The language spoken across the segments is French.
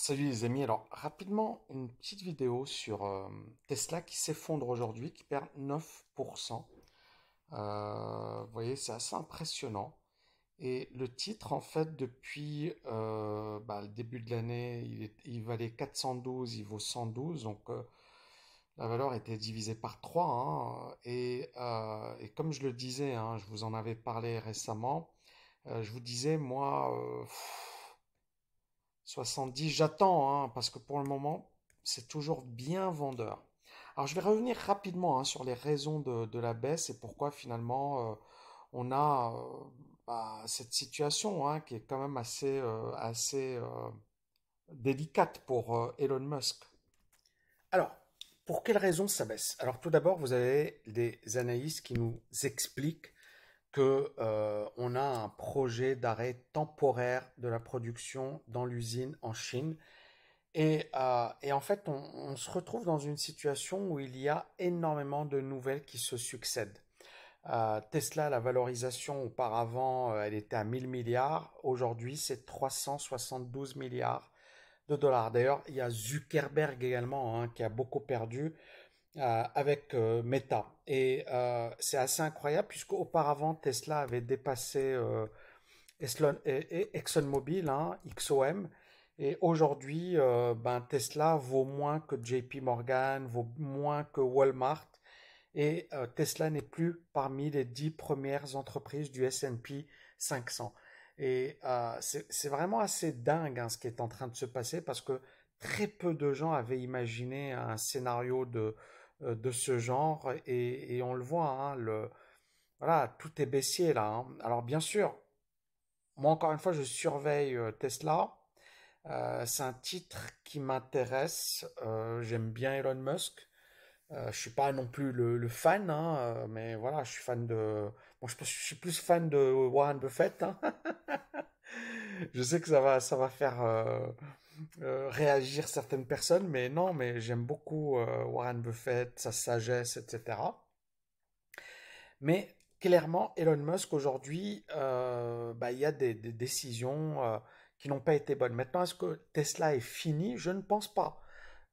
salut les amis, alors rapidement une petite vidéo sur euh, Tesla qui s'effondre aujourd'hui, qui perd 9%. Euh, vous voyez, c'est assez impressionnant. Et le titre, en fait, depuis euh, bah, le début de l'année, il, valait 412, il vaut 112, donc la valeur était divisée par 3. Hein. et, et, comme je le disais, hein, je vous en avais parlé récemment, je vous disais, moi... 70, j'attends, hein, parce que pour le moment, c'est toujours bien vendeur. Alors je vais revenir rapidement hein, sur les raisons de, la baisse et pourquoi finalement euh, on a euh, bah, cette situation hein, qui est quand même assez, euh, assez délicate pour Elon Musk. Alors, pour quelles raisons ça baisse? Alors tout d'abord, vous avez des analystes qui nous expliquent que euh, on a un projet d'arrêt temporaire de la production dans l'usine en Chine. Et, euh, en fait, on, se retrouve dans une situation où il y a énormément de nouvelles qui se succèdent. Euh, Tesla, la valorisation auparavant, elle était à 1000 milliards. Aujourd'hui, c'est 372 milliards de dollars. D'ailleurs, il y a Zuckerberg également hein, qui a beaucoup perdu. Euh, avec euh, Meta. Et euh, c'est assez incroyable puisque auparavant Tesla avait dépassé ExxonMobil, hein, XOM. Et aujourd'hui, ben, Tesla vaut moins que JP Morgan, vaut moins que Walmart. Et Tesla n'est plus parmi les dix premières entreprises du S&P 500. Et c'est vraiment assez dingue hein, ce qui est en train de se passer parce que très peu de gens avaient imaginé un scénario de, de ce genre et, on le voit, hein, le, voilà, tout est baissier là. Hein. Alors bien sûr, moi encore une fois, je surveille euh, Tesla. Euh, c'est un titre qui m'intéresse. J'aime bien Elon Musk. je suis pas non plus le, fan, hein, mais voilà, je suis fan de. Bon, je, suis plus fan de Warren Buffett. je sais que ça va, ça va faire euh, réagir certaines personnes, mais non, mais j'aime beaucoup euh, Warren Buffett, sa sagesse, etc. Mais clairement, Elon Musk aujourd'hui, euh, bah, il y a des, décisions qui n'ont pas été bonnes. Maintenant, est-ce que Tesla est fini? Je ne pense pas.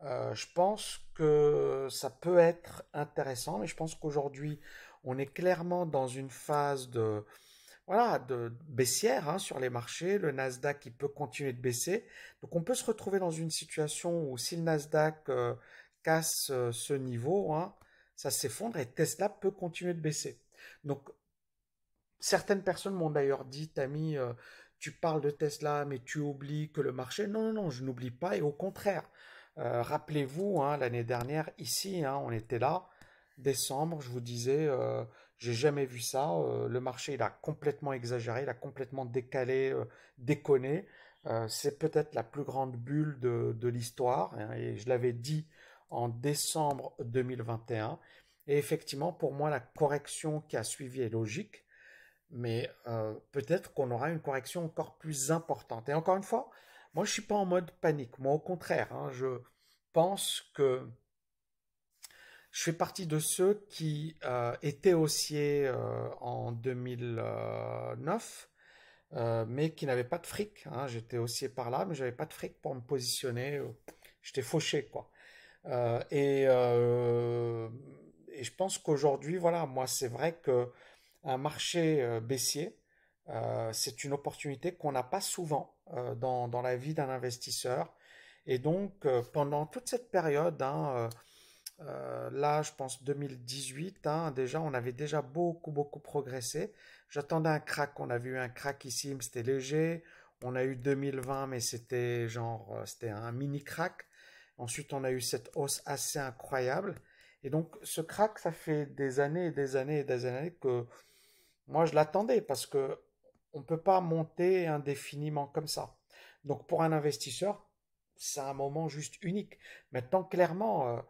je pense que ça peut être intéressant, mais je pense qu'aujourd'hui, on est clairement dans une phase de, voilà, de baissière hein, sur les marchés, le Nasdaq qui peut continuer de baisser. Donc on peut se retrouver dans une situation où si le Nasdaq euh, casse euh, ce niveau, hein, ça s'effondre et Tesla peut continuer de baisser. Donc certaines personnes m'ont d'ailleurs dit, Tammy, euh, tu parles de Tesla, mais tu oublies que le marché. Non, non, non, je n'oublie pas et au contraire. Rappelez-vous, hein, l'année dernière, ici, on était là, décembre, je vous disais, j'ai jamais vu ça. Euh, le marché, il a complètement exagéré, il a complètement décalé, euh, déconné. Euh, c'est peut-être la plus grande bulle de, l'histoire. Hein, et je l'avais dit en décembre 2021. Et effectivement, pour moi, la correction qui a suivi est logique. Mais peut-être qu'on aura une correction encore plus importante. Et encore une fois, moi, je suis pas en mode panique. Moi, au contraire, hein, je pense que je fais partie de ceux qui euh, étaient haussiers euh, en 2009, euh, mais qui n'avaient pas de fric. Hein. J'étais haussier par là, mais j'avais pas de fric pour me positionner. J'étais fauché, quoi. Et, je pense qu'aujourd'hui, voilà, moi, c'est vrai que un marché baissier, c'est une opportunité qu'on n'a pas souvent dans, dans, la vie d'un investisseur. Et donc, pendant toute cette période, hein, euh, là, je pense 2018, hein, déjà, on avait déjà beaucoup, beaucoup progressé. J'attendais un crack, on a vu un crack ici, mais c'était léger. On a eu 2020, mais c'était genre, euh, c'était un mini crack. Ensuite, on a eu cette hausse assez incroyable. Et donc, ce crack, ça fait des années et des années et des années que moi, je l'attendais parce que on ne peut pas monter indéfiniment comme ça. Donc, pour un investisseur, c'est un moment juste unique. Maintenant, clairement, euh,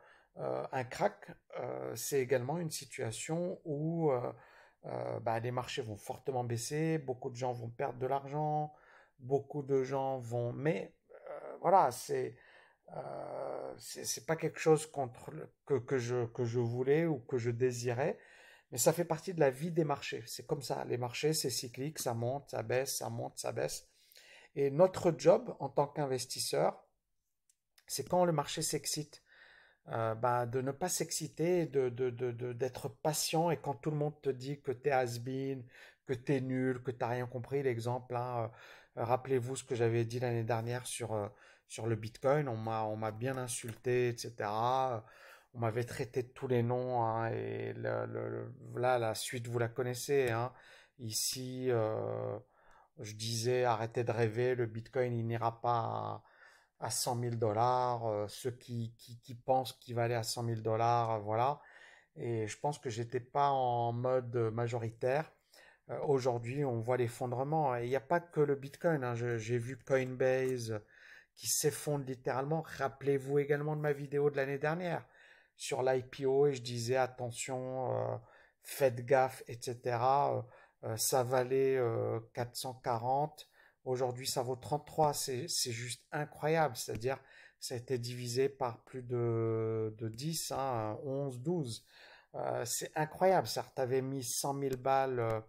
un crack, euh, c'est également une situation où euh, bah, les marchés vont fortement baisser, beaucoup de gens vont perdre de l'argent, beaucoup de gens vont... Mais voilà, c'est c'est pas quelque chose contre que, que, je, que je voulais ou que je désirais, mais ça fait partie de la vie des marchés. C'est comme ça, les marchés, c'est cyclique, ça monte, ça baisse, ça monte, ça baisse. Et notre job en tant qu'investisseur, c'est quand le marché s'excite. Euh, bah, de ne pas s'exciter, de, d'être patient et quand tout le monde te dit que tu es has-been, que tu es nul, que tu n'as rien compris, l'exemple, hein, euh, rappelez-vous ce que j'avais dit l'année dernière sur, euh, sur le Bitcoin, on m'a, on m'a bien insulté, etc. On m'avait traité de tous les noms, hein, et le, là, la suite, vous la connaissez. Hein. Ici, je disais, arrêtez de rêver, le Bitcoin, il n'ira pas à à 100 000 dollars, euh, ceux qui, qui, pensent qu'il va aller à 100 000 dollars, euh, voilà. Et je pense que j'étais pas en mode majoritaire. Euh, aujourd'hui, on voit l'effondrement. Et il n'y a pas que le Bitcoin. Hein. J'ai vu Coinbase qui s'effondre littéralement. Rappelez-vous également de ma vidéo de l'année dernière sur l'IPO et je disais attention, faites gaffe, etc. ça valait 440 Aujourd'hui, ça vaut 33. C'est juste incroyable. C'est-à-dire, ça a été divisé par plus de, de 10, 11, 12. c'est incroyable. Certes, tu avais mis 100 000 balles euh,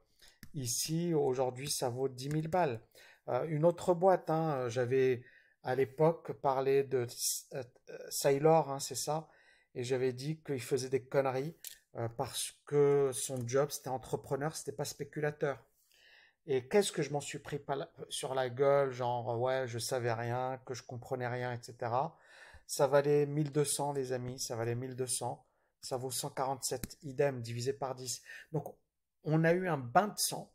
ici. Aujourd'hui, ça vaut 10 000 balles. Euh, une autre boîte, hein, j'avais à l'époque parlé de euh, Sailor, hein, c'est ça. Et j'avais dit qu'il faisait des conneries parce que son job, c'était entrepreneur, c'était pas spéculateur. Et qu'est-ce que je m'en suis pris sur la gueule, genre ouais, je savais rien, que je comprenais rien, etc. Ça valait 1200, les amis, ça valait 1200. Ça vaut 147 idem divisé par 10. Donc, on a eu un bain de sang.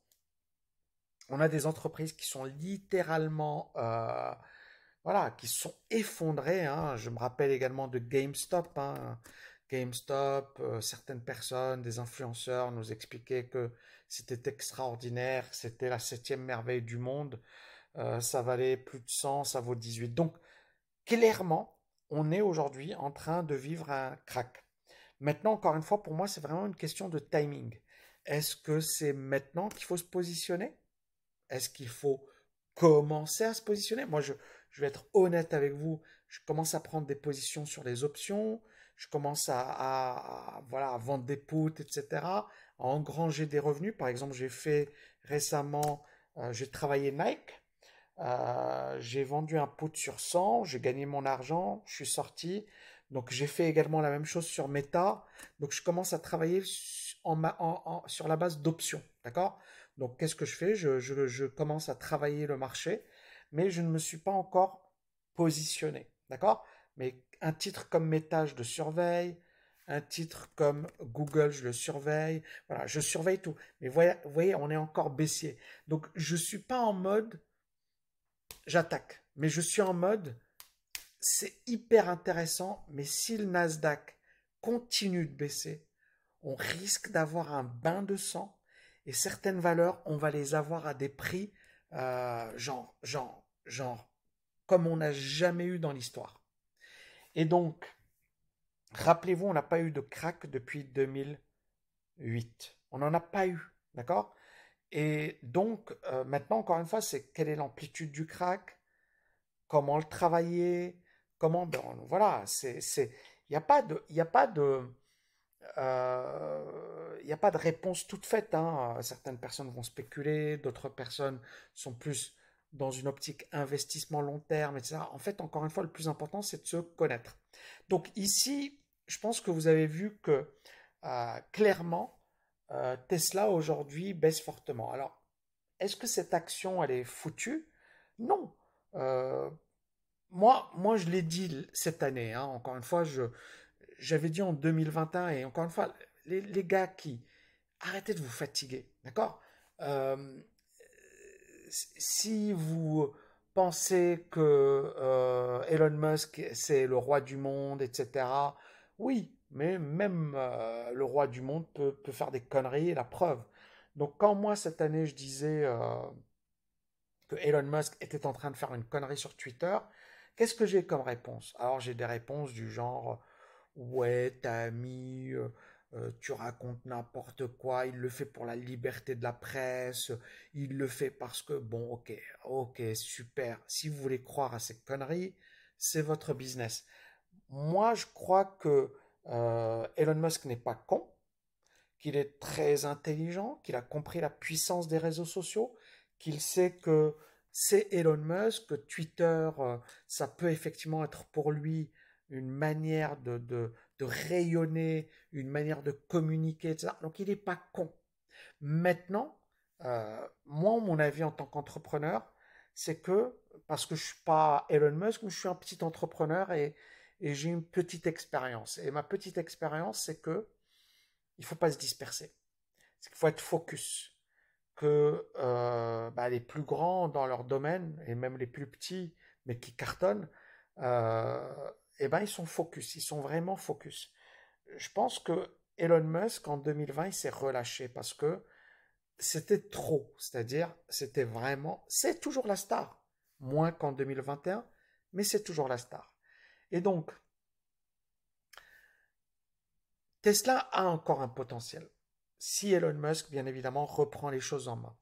On a des entreprises qui sont littéralement, euh, voilà, qui sont effondrées. Hein. Je me rappelle également de GameStop. Hein. GameStop, euh, certaines personnes, des influenceurs nous expliquaient que c'était extraordinaire, c'était la septième merveille du monde, euh, ça valait plus de 100, ça vaut 18. Donc, clairement, on est aujourd'hui en train de vivre un crack. Maintenant, encore une fois, pour moi, c'est vraiment une question de timing. Est-ce que c'est maintenant qu'il faut se positionner? Est-ce qu'il faut commencer à se positionner? Moi, je, vais être honnête avec vous, je commence à prendre des positions sur les options, je commence à, voilà, à vendre des puts, etc., engranger des revenus. Par exemple, j'ai fait récemment, euh, j'ai travaillé Nike, euh, j'ai vendu un pot sur 100, j'ai gagné mon argent, je suis sorti. Donc j'ai fait également la même chose sur Meta. Donc je commence à travailler sur la base d'options, d'accord? Donc qu'est-ce que je fais? Je, je, commence à travailler le marché, mais je ne me suis pas encore positionné, d'accord? Mais un titre comme Meta, je le surveille un titre comme Google, je le surveille. Voilà, je surveille tout. Mais vous voyez, on est encore baissier. Donc, je ne suis pas en mode j'attaque. Mais je suis en mode c'est hyper intéressant. Mais si le Nasdaq continue de baisser, on risque d'avoir un bain de sang. Et certaines valeurs, on va les avoir à des prix euh, genre, genre, genre, comme on n'a jamais eu dans l'histoire. Et donc, Rappelez-vous, on n'a pas eu de crack depuis 2008. On n'en a pas eu, d'accord? Et donc, euh, maintenant, encore une fois, c'est quelle est l'amplitude du crack? Comment le travailler? Comment, ben, voilà, c'est, il n'y a pas de, il a pas de, euh, il a pas de réponse toute faite. Hein. Certaines personnes vont spéculer, d'autres personnes sont plus dans une optique investissement long terme, etc. En fait, encore une fois, le plus important, c'est de se connaître. Donc ici, je pense que vous avez vu que euh, clairement, euh, Tesla aujourd'hui baisse fortement. Alors, est-ce que cette action, elle est foutue? Non. Euh, moi, moi, je l'ai dit cette année. Hein. encore une fois, je, j'avais dit en 2021 et encore une fois, les, les gars qui arrêtez de vous fatiguer, d'accord? Si vous pensez que Elon Musk c'est le roi du monde, etc. Oui, mais même euh, le roi du monde peut, faire des conneries, la preuve. Donc quand moi cette année je disais euh, que Elon Musk était en train de faire une connerie sur Twitter, qu'est-ce que j'ai comme réponse? Alors j'ai des réponses du genre ouais t'as mis, euh, tu racontes n'importe quoi, il le fait pour la liberté de la presse, il le fait parce que bon ok ok super, si vous voulez croire à ces conneries, c'est votre business. Moi, je crois que euh, Elon Musk n'est pas con, qu'il est très intelligent, qu'il a compris la puissance des réseaux sociaux, qu'il sait que c'est Elon Musk, que Twitter, euh, ça peut effectivement être pour lui une manière de, de, rayonner, une manière de communiquer, etc. Donc il n'est pas con. Maintenant, euh, moi, mon avis en tant qu'entrepreneur, c'est que, parce que je suis pas Elon Musk, je suis un petit entrepreneur et, j'ai une petite expérience. Et ma petite expérience, c'est que il faut pas se disperser. Il faut être focus que euh, bah, les plus grands dans leur domaine, et même les plus petits, mais qui cartonnent, euh, eh ben, ils sont focus, ils sont vraiment focus. Je pense que Elon Musk, en 2020, il s'est relâché parce que c'était trop. C'est-à-dire, c'était vraiment, c'est toujours la star. Moins qu'en 2021, mais c'est toujours la star. Et donc, Tesla a encore un potentiel si Elon Musk, bien évidemment, reprend les choses en main.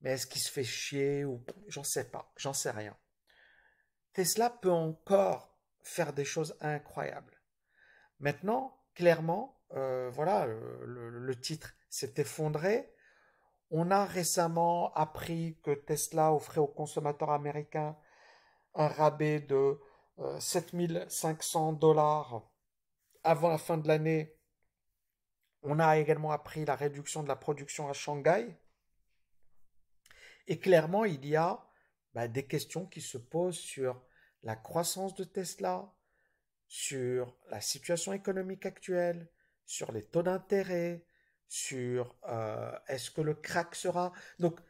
Mais est-ce qu'il se fait chier ou j'en sais pas, j'en sais rien. Tesla peut encore faire des choses incroyables. Maintenant, clairement, euh, voilà, le, titre s'est effondré. On a récemment appris que Tesla offrait aux consommateurs américains un rabais de 7500 euh, dollars avant la fin de l'année on a également appris la réduction de la production à Shanghai. Et clairement, il y a bah, des questions qui se posent sur la croissance de Tesla, sur la situation économique actuelle, sur les taux d'intérêt, sur euh, est-ce que le crack sera. Donc,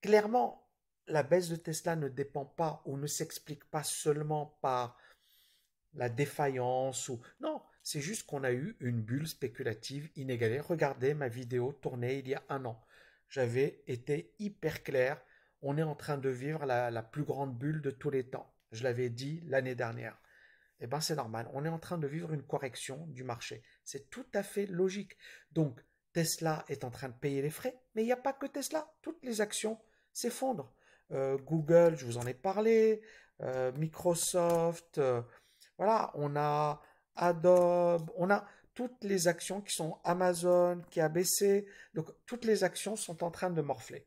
clairement, la baisse de Tesla ne dépend pas ou ne s'explique pas seulement par la défaillance ou non, c'est juste qu'on a eu une bulle spéculative inégalée. Regardez ma vidéo tournée il y a un an. J'avais été hyper clair. On est en train de vivre la, plus grande bulle de tous les temps. Je l'avais dit l'année dernière. Eh bien, c'est normal. On est en train de vivre une correction du marché. C'est tout à fait logique. Donc, Tesla est en train de payer les frais, mais il n'y a pas que Tesla. Toutes les actions s'effondrent. Euh, Google, je vous en ai parlé. Euh, Microsoft. Euh, voilà, on a Adobe, on a toutes les actions qui sont Amazon, qui a baissé. Donc, toutes les actions sont en train de morfler.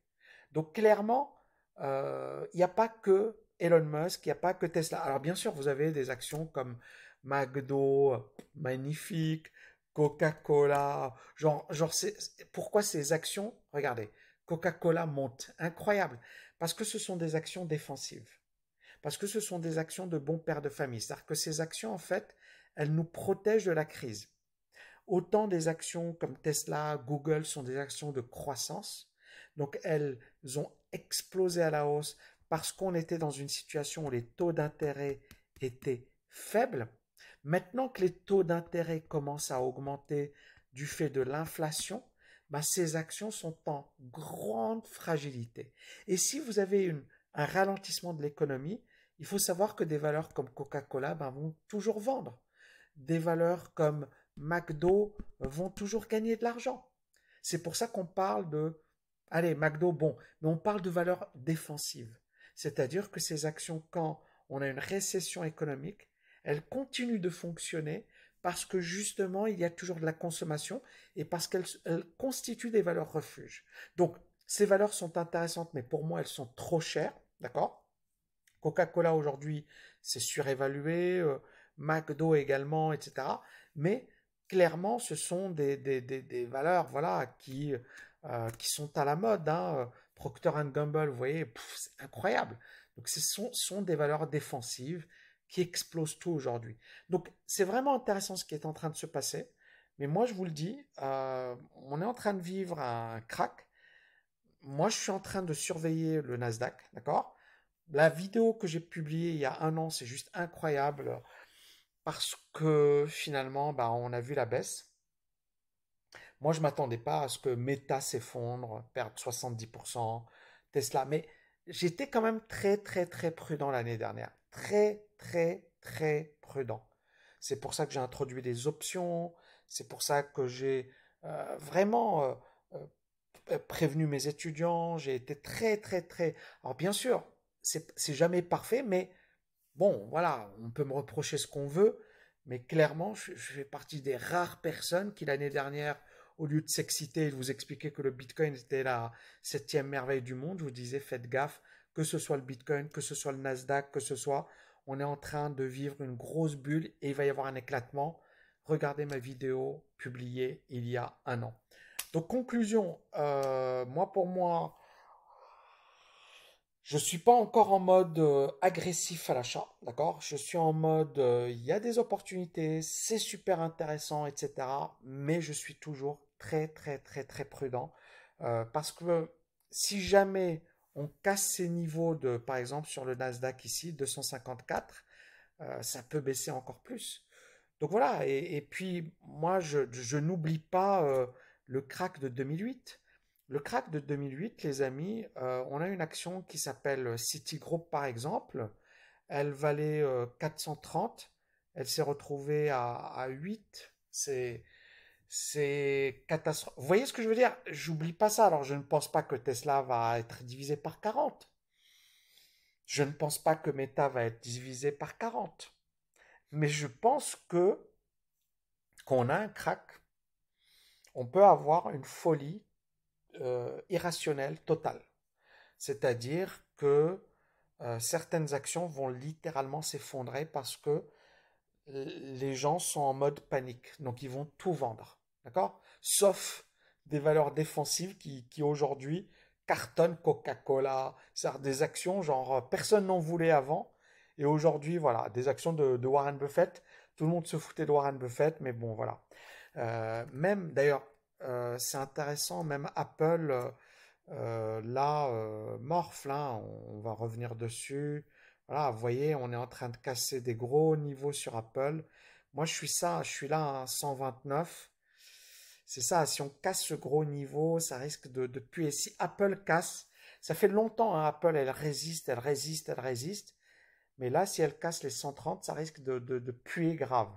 Donc, clairement, il n'y a pas que Elon Musk, il n'y a pas que Tesla. Alors, bien sûr, vous avez des actions comme McDo, magnifique, Coca-Cola. Genre, genre pourquoi ces actions Regardez, Coca-Cola monte. Incroyable. Parce que ce sont des actions défensives. Parce que ce sont des actions de bon père de famille. C'est-à-dire que ces actions, en fait, elles nous protègent de la crise. Autant des actions comme Tesla, Google sont des actions de croissance, donc elles ont explosé à la hausse parce qu'on était dans une situation où les taux d'intérêt étaient faibles. Maintenant que les taux d'intérêt commencent à augmenter du fait de l'inflation, bah, ces actions sont en grande fragilité. Et si vous avez un ralentissement de l'économie, il faut savoir que des valeurs comme Coca-Cola bah, vont toujours vendre des valeurs comme McDo vont toujours gagner de l'argent. C'est pour ça qu'on parle de, allez, McDo, bon, mais on parle de valeurs défensives. C'est-à-dire que ces actions, quand on a une récession économique, elles continuent de fonctionner parce que justement, il y a toujours de la consommation et parce qu'elles constituent des valeurs refuges. Donc, ces valeurs sont intéressantes, mais pour moi, elles sont trop chères, d'accord? Coca-Cola aujourd'hui, c'est surévalué. Euh, McDo également, etc. Mais clairement, ce sont des, valeurs voilà, qui, euh, qui sont à la mode. Hein. Procter Gamble, vous voyez, c'est incroyable. Donc, ce sont, des valeurs défensives qui explosent tout aujourd'hui. Donc, c'est vraiment intéressant ce qui est en train de se passer. Mais moi, je vous le dis, euh, on est en train de vivre un crack. Moi, je suis en train de surveiller le Nasdaq, d'accord? La vidéo que j'ai publiée il y a un an, c'est juste incroyable parce que finalement, bah, on a vu la baisse. Moi, je ne m'attendais pas à ce que Meta s'effondre, perde 70%, Tesla, mais j'étais quand même très, très, très prudent l'année dernière. Très, très, très prudent. C'est pour ça que j'ai introduit des options, c'est pour ça que j'ai euh, vraiment euh, euh, prévenu mes étudiants, j'ai été très, très, très... Alors bien sûr, c'est jamais parfait, mais Bon, voilà, on peut me reprocher ce qu'on veut, mais clairement, je, fais partie des rares personnes qui l'année dernière, au lieu de s'exciter et de vous expliquer que le Bitcoin était la septième merveille du monde, je vous disais faites gaffe, que ce soit le Bitcoin, que ce soit le Nasdaq, que ce soit, on est en train de vivre une grosse bulle et il va y avoir un éclatement. Regardez ma vidéo publiée il y a un an. Donc conclusion, euh, moi pour moi, je suis pas encore en mode euh, agressif à l'achat, d'accord? Je suis en mode, euh, il y a des opportunités, c'est super intéressant, etc. Mais je suis toujours très très très très prudent parce que si jamais on casse ces niveaux de, par exemple, sur le Nasdaq ici, 254, euh, ça peut baisser encore plus. Donc voilà, et, puis moi, je, n'oublie pas euh, le crack de 2008. Le crack de 2008, les amis, euh, on a une action qui s'appelle Citigroup, par exemple. Elle valait 430, elle s'est retrouvée à, à 8. C'est c'est catastrophique. Vous voyez ce que je veux dire? J'oublie pas ça. Alors, je ne pense pas que Tesla va être divisé par 40. Je ne pense pas que Meta va être divisé par 40. Mais je pense que qu'on a un crack, on peut avoir une folie euh, irrationnelle totale. C'est-à-dire que euh, certaines actions vont littéralement s'effondrer parce que les gens sont en mode panique. Donc ils vont tout vendre. D'accord? Sauf des valeurs défensives qui, aujourd'hui cartonnent Coca-Cola, des actions genre euh, personne n'en voulait avant. Et aujourd'hui, voilà, des actions de, Warren Buffett. Tout le monde se foutait de Warren Buffett, mais bon, voilà. Euh, même, d'ailleurs, euh, c'est intéressant, même Apple, là, morph, là, on, va revenir dessus. Voilà, vous voyez, on est en train de casser des gros niveaux sur Apple. Moi, je suis ça, je suis là à 129. C'est ça, si on casse ce gros niveau, ça risque de, puer. Si Apple casse, ça fait longtemps, hein, Apple, elle résiste, elle résiste, elle résiste. Mais là, si elle casse les 130, ça risque de, puer grave.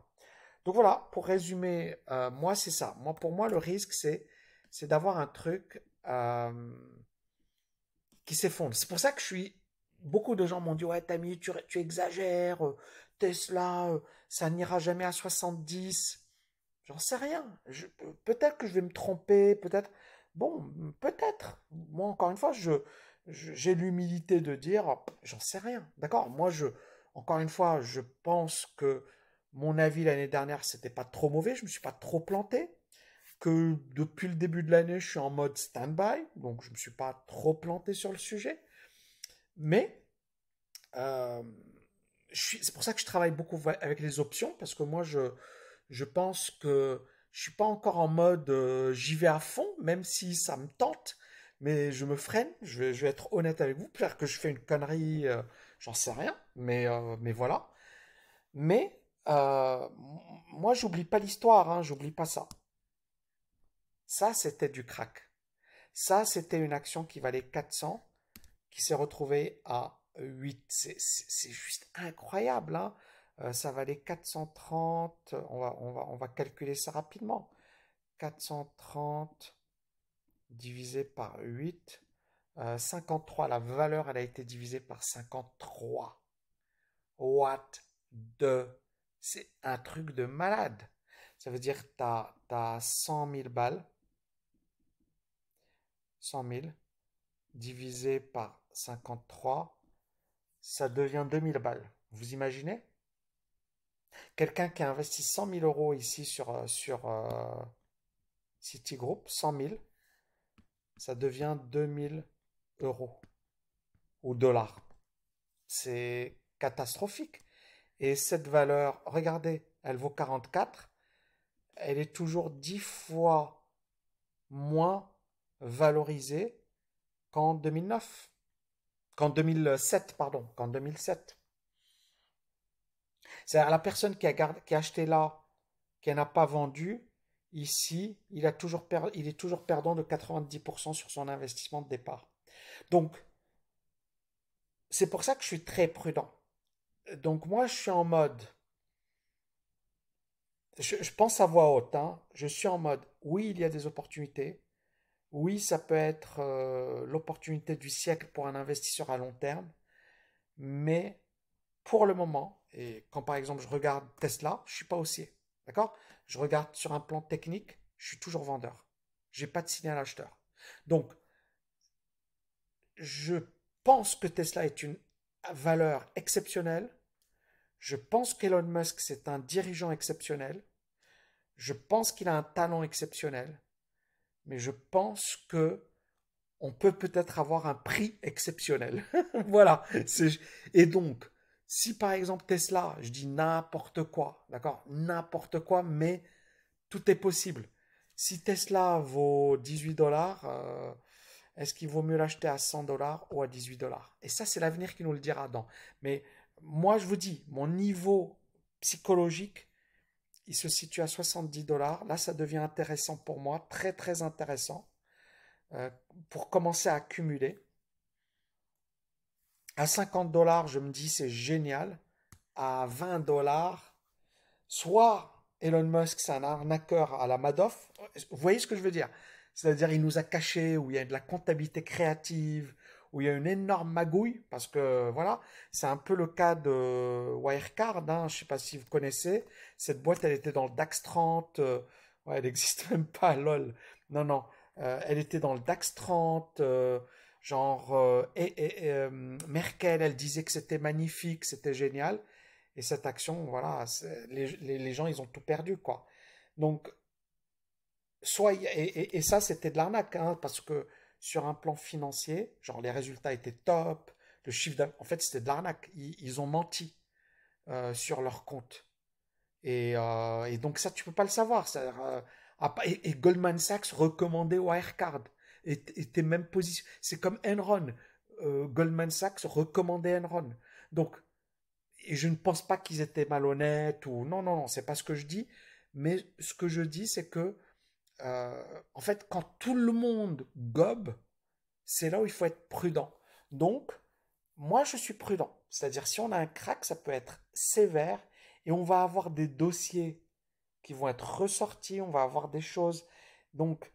Donc voilà, pour résumer, euh, moi, c'est ça. Moi, pour moi, le risque, c'est, c'est d'avoir un truc euh, qui s'effondre. C'est pour ça que je suis... Beaucoup de gens m'ont dit, ouais, Tammy, tu, exagères, euh, Tesla, ça n'ira jamais à 70. J'en sais rien. Peut-être que je vais me tromper, peut-être. Bon, peut-être. Moi, encore une fois, je, j'ai l'humilité de dire, j'en sais rien. D'accord? Moi, je, encore une fois, je pense que mon avis l'année dernière, c'était pas trop mauvais. Je me suis pas trop planté. Que depuis le début de l'année, je suis en mode stand-by. Donc, je me suis pas trop planté sur le sujet. Mais, euh, c'est pour ça que je travaille beaucoup avec les options, parce que moi, je, pense que je suis pas encore en mode euh, j'y vais à fond, même si ça me tente, mais je me freine. Je vais, être honnête avec vous. Peut-être que je fais une connerie, euh, j'en sais rien, mais, mais voilà. Mais moi, j'oublie pas l'histoire, hein, j'oublie pas ça. Ça, c'était du crack. Ça, c'était une action qui valait 400, qui s'est retrouvée à 8. C'est juste incroyable. Hein euh, ça valait 430, on va, on, va, on va calculer ça rapidement. 430 divisé par 8, 53, euh, la valeur elle a été divisée par 53. What the... C'est un truc de malade. Ça veut dire que tu as, as 100 000 balles. 100 000 divisé par 53, ça devient 2000 balles. Vous imaginez? Quelqu'un qui a investi 100 000 euros ici sur, euh, euh, Citigroup, 100 000, ça devient 2000 euros ou dollars. C'est catastrophique. Et cette valeur, regardez, elle vaut 44, elle est toujours 10 fois moins valorisée qu'en 2009, qu'en 2007, pardon, qu'en 2007. C'est-à-dire la personne qui a, acheté là, qui n'a pas vendu, ici, il est toujours perdant de 90% sur son investissement de départ. Donc, c'est pour ça que je suis très prudent. Donc moi, je suis en mode, je, pense à voix haute, hein. je suis en mode, oui, il y a des opportunités, oui, ça peut être euh, l'opportunité du siècle pour un investisseur à long terme, mais pour le moment, et quand par exemple je regarde Tesla, je suis pas haussier. D'accord? Je regarde sur un plan technique, je suis toujours vendeur. J'ai pas de signal acheteur. Donc, je pense que Tesla est une valeur exceptionnelle. Je pense qu'Elon Musk, c'est un dirigeant exceptionnel. Je pense qu'il a un talent exceptionnel. Mais je pense que on peut peut-être avoir un prix exceptionnel. voilà. Et donc, si par exemple Tesla, je dis n'importe quoi, d'accord N'importe quoi, mais tout est possible. Si Tesla vaut 18 dollars, euh, est-ce qu'il vaut mieux l'acheter à 100 dollars ou à 18 dollars? Et ça, c'est l'avenir qui nous le dira dans. Mais moi, je vous dis, mon niveau psychologique, il se situe à 70 dollars. Là, ça devient intéressant pour moi, très très intéressant. Euh, pour commencer à accumuler. À 50 dollars, je me dis c'est génial. À 20 dollars, soit Elon Musk, c'est un arnaqueur à la Madoff. Vous voyez ce que je veux dire? C'est-à-dire, il nous a caché où il y a de la comptabilité créative, où il y a une énorme magouille, parce que voilà, c'est un peu le cas de Wirecard. Hein, je ne sais pas si vous connaissez. Cette boîte, elle était dans le DAX 30. Euh, ouais, elle n'existe même pas, lol. Non, non. Euh, elle était dans le DAX 30, euh, genre, et, Merkel, elle disait que c'était magnifique, c'était génial. Et cette action, voilà, les, gens, ils ont tout perdu, quoi. Donc, soit, et, ça, c'était de l'arnaque, hein, parce que sur un plan financier, genre, les résultats étaient top, le chiffre en fait, c'était de l'arnaque. Ils, ont menti sur leur compte. Et, donc, ça, tu peux pas le savoir. Ah, et, Goldman Sachs recommandait Wirecard. Était même position. C'est comme Enron. Euh, Goldman Sachs recommandait Enron. Donc, et je ne pense pas qu'ils étaient malhonnêtes ou non, non, non, c'est pas ce que je dis. Mais ce que je dis, c'est que, euh, en fait, quand tout le monde gobe, c'est là où il faut être prudent. Donc, moi, je suis prudent. C'est-à-dire, si on a un crack, ça peut être sévère et on va avoir des dossiers qui vont être ressortis, on va avoir des choses. Donc,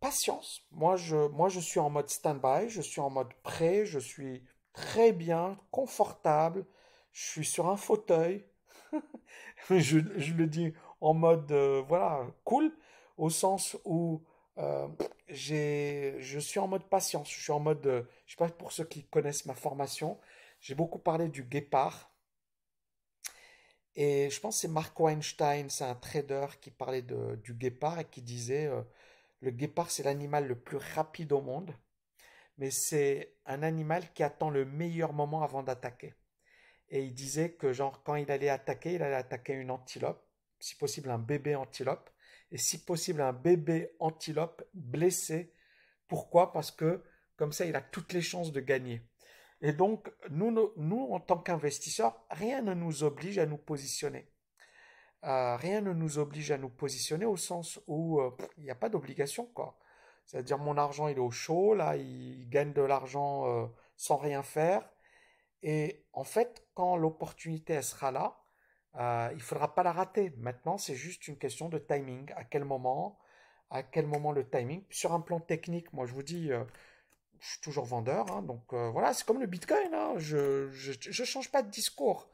patience. Moi, je, moi, je suis en mode stand-by, je suis en mode prêt, je suis très bien, confortable, je suis sur un fauteuil. je, je, le dis en mode, euh, voilà, cool, au sens où euh, je suis en mode patience, je suis en mode, euh, je sais pas pour ceux qui connaissent ma formation, j'ai beaucoup parlé du guépard. Et je pense c'est Mark Weinstein, c'est un trader qui parlait de, du guépard et qui disait euh, le guépard c'est l'animal le plus rapide au monde, mais c'est un animal qui attend le meilleur moment avant d'attaquer. Et il disait que genre quand il allait attaquer, il allait attaquer une antilope, si possible un bébé antilope, et si possible un bébé antilope blessé. Pourquoi? Parce que comme ça il a toutes les chances de gagner. Et donc, nous, nous en tant qu'investisseurs, rien ne nous oblige à nous positionner. Euh, rien ne nous oblige à nous positionner au sens où euh, il n'y a pas d'obligation, quoi. C'est-à-dire, mon argent, il est au chaud, là, il, gagne de l'argent euh, sans rien faire. Et en fait, quand l'opportunité, sera là, il ne faudra pas la rater. Maintenant, c'est juste une question de timing. À quel moment À quel moment le timing? Sur un plan technique, moi, je vous dis je suis toujours vendeur, hein, donc euh, voilà, c'est comme le Bitcoin, hein, je, je, change pas de discours,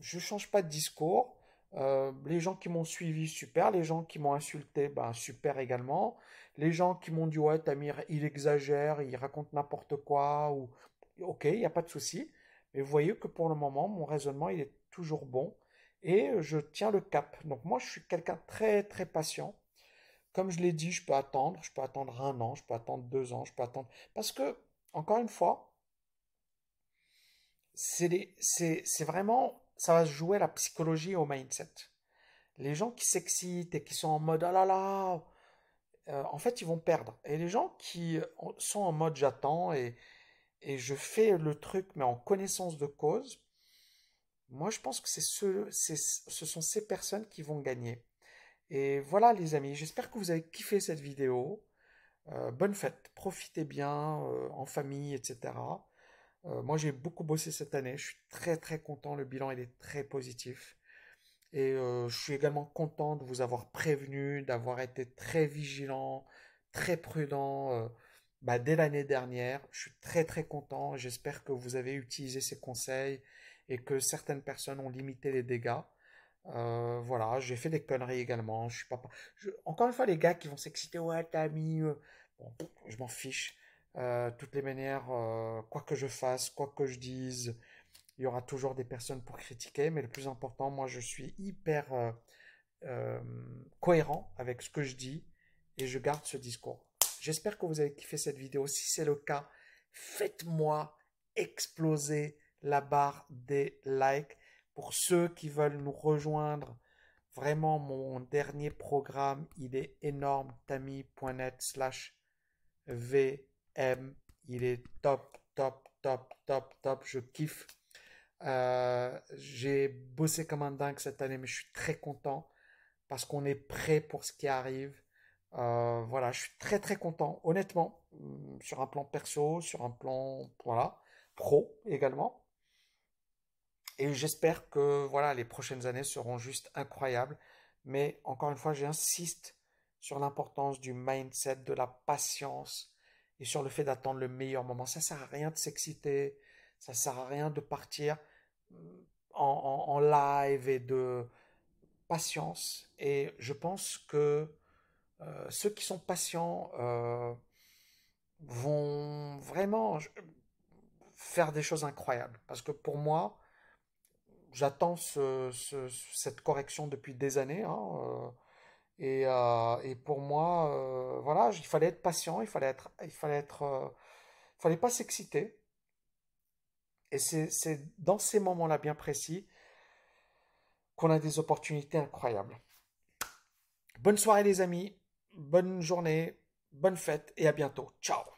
je change pas de discours. Euh, les gens qui m'ont suivi, super. Les gens qui m'ont insulté, ben super également. Les gens qui m'ont dit ouais, Tamir, il exagère, il raconte n'importe quoi, ou ok, il n'y a pas de souci. Mais vous voyez que pour le moment, mon raisonnement, il est toujours bon et je tiens le cap. Donc moi, je suis quelqu'un très très patient. Comme je l'ai dit, je peux attendre, je peux attendre un an, je peux attendre deux ans, je peux attendre. Parce que, encore une fois, c'est vraiment, ça va se jouer la psychologie au mindset. Les gens qui s'excitent et qui sont en mode ah là là, euh, en fait, ils vont perdre. Et les gens qui sont en mode j'attends et, et je fais le truc, mais en connaissance de cause, moi je pense que c'est ce, sont ces personnes qui vont gagner. Et voilà les amis, j'espère que vous avez kiffé cette vidéo. Euh, bonne fête, profitez bien euh, en famille, etc. Euh, moi j'ai beaucoup bossé cette année, je suis très très content, le bilan il est très positif. Et je suis également content de vous avoir prévenu, d'avoir été très vigilant, très prudent bah, dès l'année dernière. Je suis très très content, j'espère que vous avez utilisé ces conseils et que certaines personnes ont limité les dégâts. Euh, voilà, j'ai fait des conneries également. Je suis pas. Encore une fois, les gars qui vont s'exciter, ouais, t'as mis. Euh, bon, je m'en fiche. Euh, toutes les manières, quoi que je fasse, quoi que je dise, il y aura toujours des personnes pour critiquer, mais le plus important, moi, je suis hyper cohérent avec ce que je dis et je garde ce discours. J'espère que vous avez kiffé cette vidéo. Si c'est le cas, faites-moi exploser la barre des likes. Pour ceux qui veulent nous rejoindre, vraiment mon dernier programme, il est énorme, tami.net slash VM. Il est top, top, top, top, top. Je kiffe. Euh, j'ai bossé comme un dingue cette année, mais je suis très content parce qu'on est prêt pour ce qui arrive. Euh, voilà, je suis très très content, honnêtement, mm, sur un plan perso, sur un plan voilà pro également. Et j'espère que voilà les prochaines années seront juste incroyables. Mais encore une fois, j'insiste sur l'importance du mindset, de la patience et sur le fait d'attendre le meilleur moment. Ça sert à rien de s'exciter, ça sert à rien de partir mm, en, live et de patience. Et je pense que euh, ceux qui sont patients euh, vont vraiment faire des choses incroyables. Parce que pour moi, j'attends cette correction depuis des années. Hein, euh, et, pour moi, voilà, il fallait être patient, il fallait être, il fallait être, fallait pas s'exciter. Et c'est dans ces moments-là bien précis qu'on a des opportunités incroyables. Bonne soirée les amis bonne journée, bonne fête et à bientôt. Ciao